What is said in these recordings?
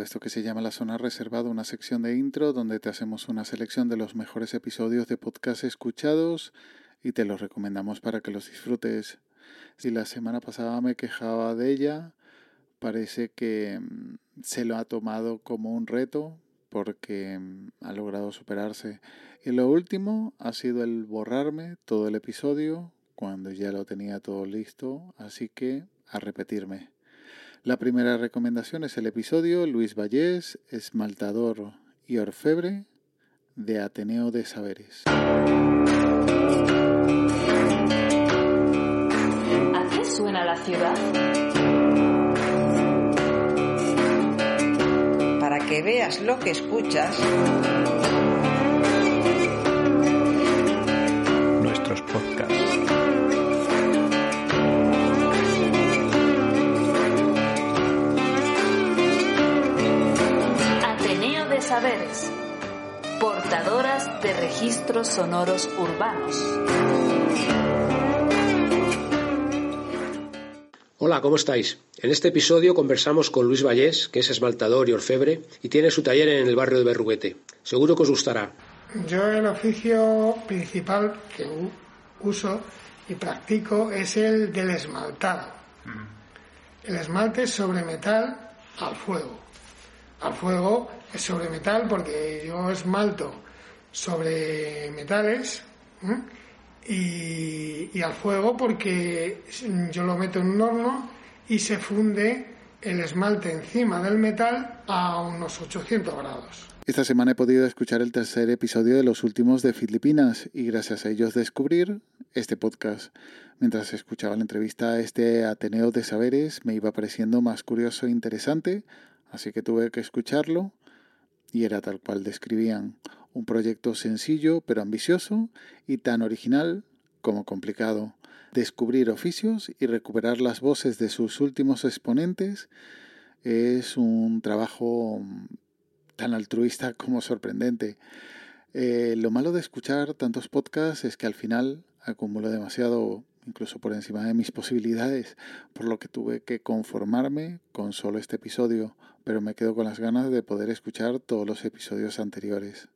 Esto que se llama La Zona Reservada, una sección de intro donde te hacemos una selección de los mejores episodios de podcast escuchados y te los recomendamos para que los disfrutes. Si la semana pasada me quejaba de ella, parece que mm, se lo ha tomado como un reto porque mm, ha logrado superarse. Y lo último ha sido el borrarme todo el episodio cuando ya lo tenía todo listo, así que a repetirme. La primera recomendación es el episodio Luis Vallés, esmaltador y orfebre de Ateneo de Saberes. ¿A qué suena la ciudad? Para que veas lo que escuchas, nuestros podcasts. Saberes. Portadoras de registros sonoros urbanos. Hola, ¿cómo estáis? En este episodio conversamos con Luis Vallés, que es esmaltador y orfebre, y tiene su taller en el barrio de Berruguete. Seguro que os gustará. Yo el oficio principal que uso y practico es el del esmaltado. El esmalte es sobre metal al fuego. Al fuego sobre metal porque yo esmalto sobre metales y al fuego porque yo lo meto en un horno y se funde el esmalte encima del metal a unos 800 grados. Esta semana he podido escuchar el tercer episodio de los últimos de Filipinas y gracias a ellos descubrir este podcast. Mientras escuchaba la entrevista a este Ateneo de Saberes me iba pareciendo más curioso e interesante, así que tuve que escucharlo y era tal cual describían. Un proyecto sencillo pero ambicioso y tan original como complicado. Descubrir oficios y recuperar las voces de sus últimos exponentes es un trabajo tan altruista como sorprendente. Eh, lo malo de escuchar tantos podcasts es que al final acumulo demasiado, incluso por encima de mis posibilidades, por lo que tuve que conformarme con solo este episodio, pero me quedo con las ganas de poder escuchar todos los episodios anteriores.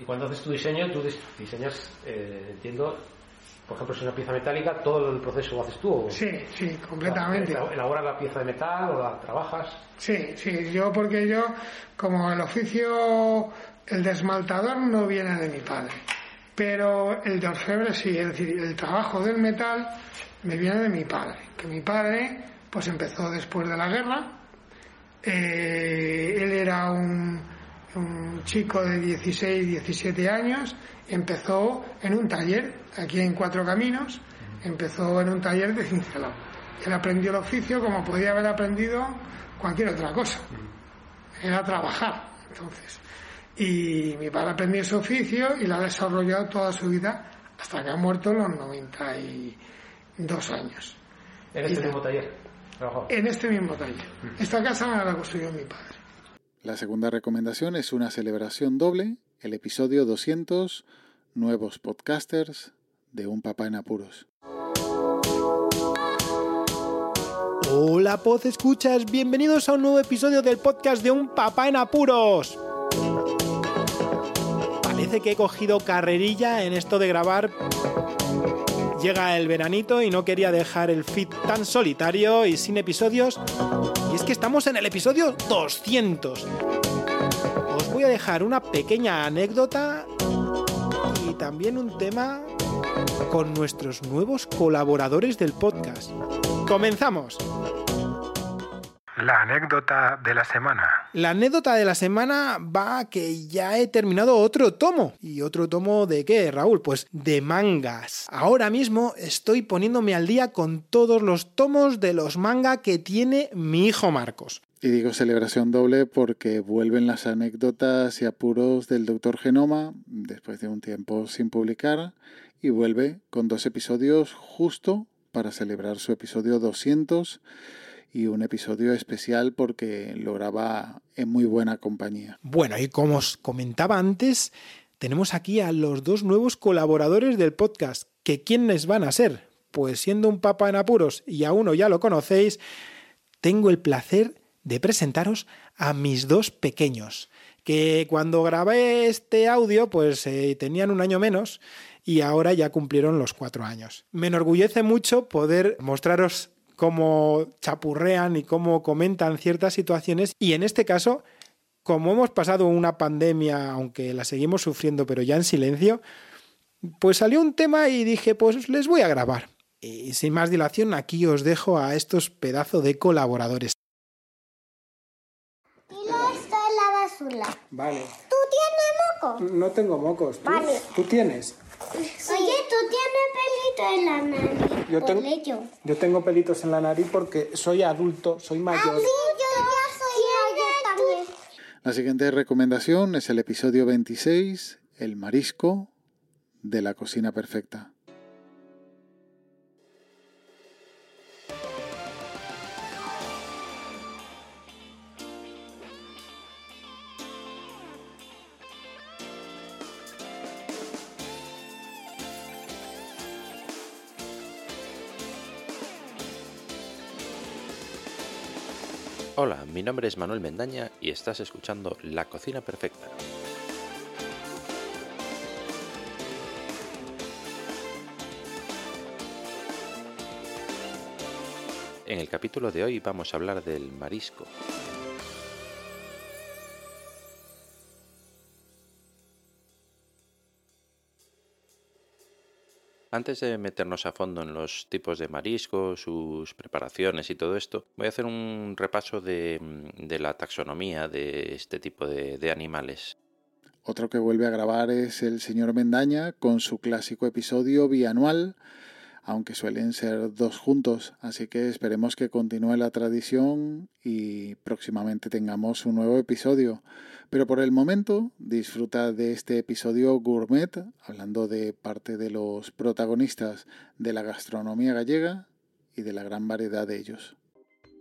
Y cuando haces tu diseño, tú dis- diseñas, eh, entiendo, por ejemplo, si es una pieza metálica, todo el proceso lo haces tú. O, Sí, sí, completamente. Elab- ¿Elaboras la pieza de metal o la trabajas? Sí, sí, yo porque yo, como el oficio, el de esmaltador no viene de mi padre, pero el de orfebre sí, es decir, el trabajo del metal me viene de mi padre, que mi padre pues empezó después de la guerra, eh, él era un, un chico de 16, 17 años, empezó en un taller, aquí en Cuatro Caminos, empezó en un taller de cincelado. Él aprendió el oficio como podía haber aprendido cualquier otra cosa. Era trabajar, entonces. Y mi padre aprendió ese oficio y lo ha desarrollado toda su vida hasta que ha muerto a los 92 años. En este Y- mismo taller. En este mismo taller. Esta casa me la construyó mi padre. La segunda recomendación es una celebración doble, el episodio 200, Nuevos Podcasters de Un Papá en Apuros. Hola, Poz Escuchas, bienvenidos a un nuevo episodio del podcast de Un Papá en Apuros. Que he cogido carrerilla en esto de grabar. Llega el veranito y no quería dejar el feed tan solitario y sin episodios. Y es que estamos en el episodio 200. Os voy a dejar una pequeña anécdota y también un tema con nuestros nuevos colaboradores del podcast. ¡Comenzamos! La anécdota de la semana. La anécdota de la semana va a que ya he terminado otro tomo. ¿Y otro tomo de qué, Raúl? Pues de mangas. Ahora mismo estoy poniéndome al día con todos los tomos de los manga que tiene mi hijo Marcos. Y digo celebración doble porque vuelven las anécdotas y apuros del Doctor Genoma después de un tiempo sin publicar y vuelve con dos episodios justo para celebrar su episodio 200 y un episodio especial porque lo graba en muy buena compañía. Bueno, y como os comentaba antes, tenemos aquí a los dos nuevos colaboradores del podcast. ¿Que quiénes van a ser? Pues siendo un papa en apuros y a uno ya lo conocéis, tengo el placer de presentaros a mis dos pequeños, que cuando grabé este audio pues eh, tenían un año menos y ahora ya cumplieron los cuatro años. Me enorgullece mucho poder mostraros cómo chapurrean y cómo comentan ciertas situaciones. Y en este caso, como hemos pasado una pandemia, aunque la seguimos sufriendo, pero ya en silencio, pues salió un tema y dije, pues les voy a grabar. Y sin más dilación, aquí os dejo a estos pedazos de colaboradores. Tiro esto en la basura. Vale. ¿Tú tienes mocos? No tengo mocos. ¿Tú, Vale. ¿tú tienes? Oye, tú tienes pelito en la nariz. Yo tengo- yo. Tengo pelitos en la nariz porque soy adulto, soy mayor. Sí, yo ya soy mayor también. La siguiente recomendación es el episodio 26, El marisco de la cocina perfecta. Hola, mi nombre es Manuel Mendaña y estás escuchando La Cocina Perfecta. En el capítulo de hoy vamos a hablar del marisco. Antes de meternos a fondo en los tipos de marisco, sus preparaciones y todo esto, voy a hacer un repaso de, de la taxonomía de este tipo de, de animales. Otro que vuelve a grabar es el señor Mendaña con su clásico episodio bianual, aunque suelen ser dos juntos, así que esperemos que continúe la tradición y próximamente tengamos un nuevo episodio. Pero por el momento disfruta de este episodio gourmet, hablando de parte de los protagonistas de la gastronomía gallega y de la gran variedad de ellos.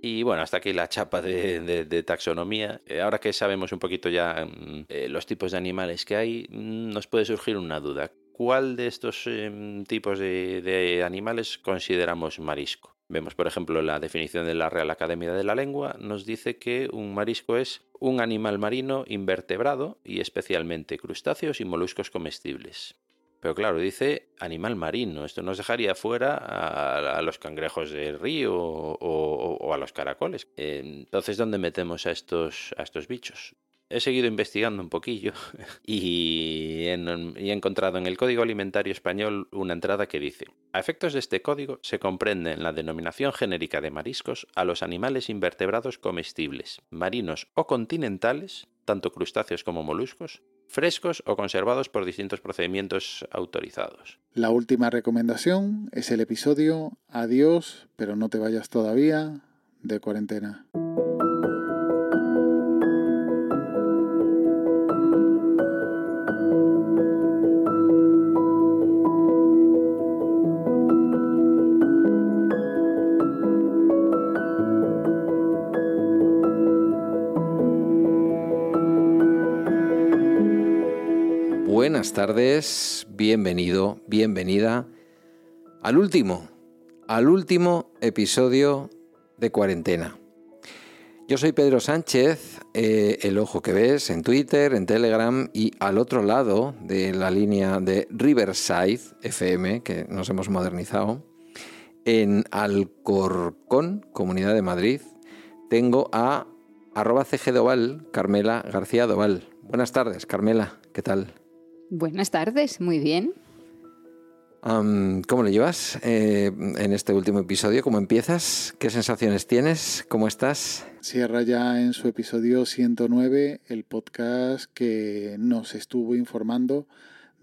Y bueno, hasta aquí la chapa de, taxonomía. Eh, ahora que sabemos un poquito ya mm, eh, los tipos de animales que hay, mm, nos puede surgir una duda. ¿Cuál de estos em, tipos de, animales consideramos marisco? Vemos, por ejemplo, la definición de la Real Academia de la Lengua, nos dice que un marisco es un animal marino invertebrado y especialmente crustáceos y moluscos comestibles. Pero claro, dice animal marino. Esto nos dejaría fuera a, los cangrejos del río o, o- a los caracoles. Entonces, ¿dónde metemos a estos, a estos bichos? He seguido investigando un poquillo y, he encontrado en el Código Alimentario Español una entrada que dice, a efectos de este código se comprende en la denominación genérica de mariscos a los animales invertebrados comestibles, marinos o continentales, tanto crustáceos como moluscos, frescos o conservados por distintos procedimientos autorizados. La última recomendación es el episodio Adiós, pero no te vayas todavía de cuarentena. Buenas tardes, bienvenido, bienvenida al último, al último episodio de cuarentena. Yo soy Pedro Sánchez, eh, el ojo que ves en Twitter, en Telegram y al otro lado de la línea de Riverside FM, que nos hemos modernizado, en Alcorcón, Comunidad de Madrid, tengo a arroba CG Doval, Carmela García Doval. Buenas tardes, Carmela, ¿qué tal? Buenas tardes, muy bien. ¿Cómo lo llevas eh, en este último episodio? ¿Cómo empiezas? ¿Qué sensaciones tienes? ¿Cómo estás? Cierra ya en su episodio 109 el podcast que nos estuvo informando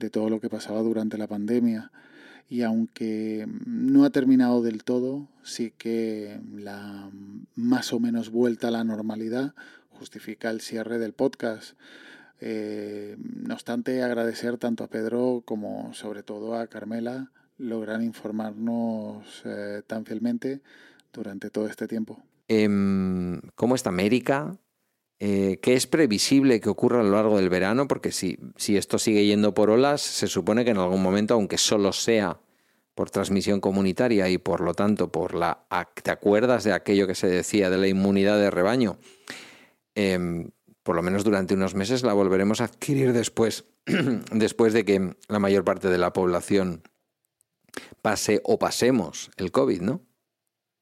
de todo lo que pasaba durante la pandemia. Y aunque no ha terminado del todo, sí que la más o menos vuelta a la normalidad justifica el cierre del podcast. Eh, no obstante, agradecer tanto a Pedro como sobre todo a Carmela logran informarnos eh, tan fielmente durante todo este tiempo. Em, ¿Cómo está América? Eh, ¿Qué es previsible que ocurra a lo largo del verano? Porque si, si esto sigue yendo por olas, se supone que en algún momento, aunque solo sea por transmisión comunitaria y por lo tanto por la... ¿Te acuerdas de aquello que se decía de la inmunidad de rebaño? Em, por lo menos durante unos meses, la volveremos a adquirir después, después de que la mayor parte de la población pase o pasemos el COVID, ¿no?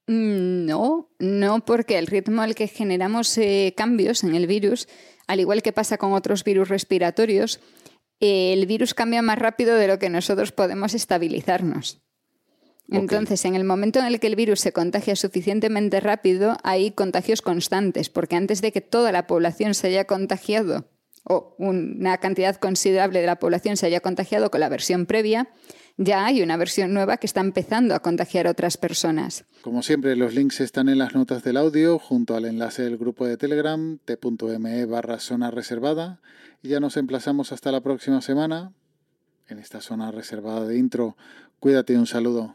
Mm, no, no, porque el ritmo al que generamos eh, cambios en el virus, al igual que pasa con otros virus respiratorios, el virus cambia más rápido de lo que nosotros podemos estabilizarnos. Entonces, en el momento en el que el virus se contagia suficientemente rápido, hay contagios constantes, porque antes de que toda la población se haya contagiado, o una cantidad considerable de la población se haya contagiado con la versión previa, ya hay una versión nueva que está empezando a contagiar a otras personas. Como siempre, los links están en las notas del audio, junto al enlace del grupo de Telegram, t.me barra zona reservada. Y ya nos emplazamos hasta la próxima semana en esta zona reservada de intro. Cuídate y un saludo.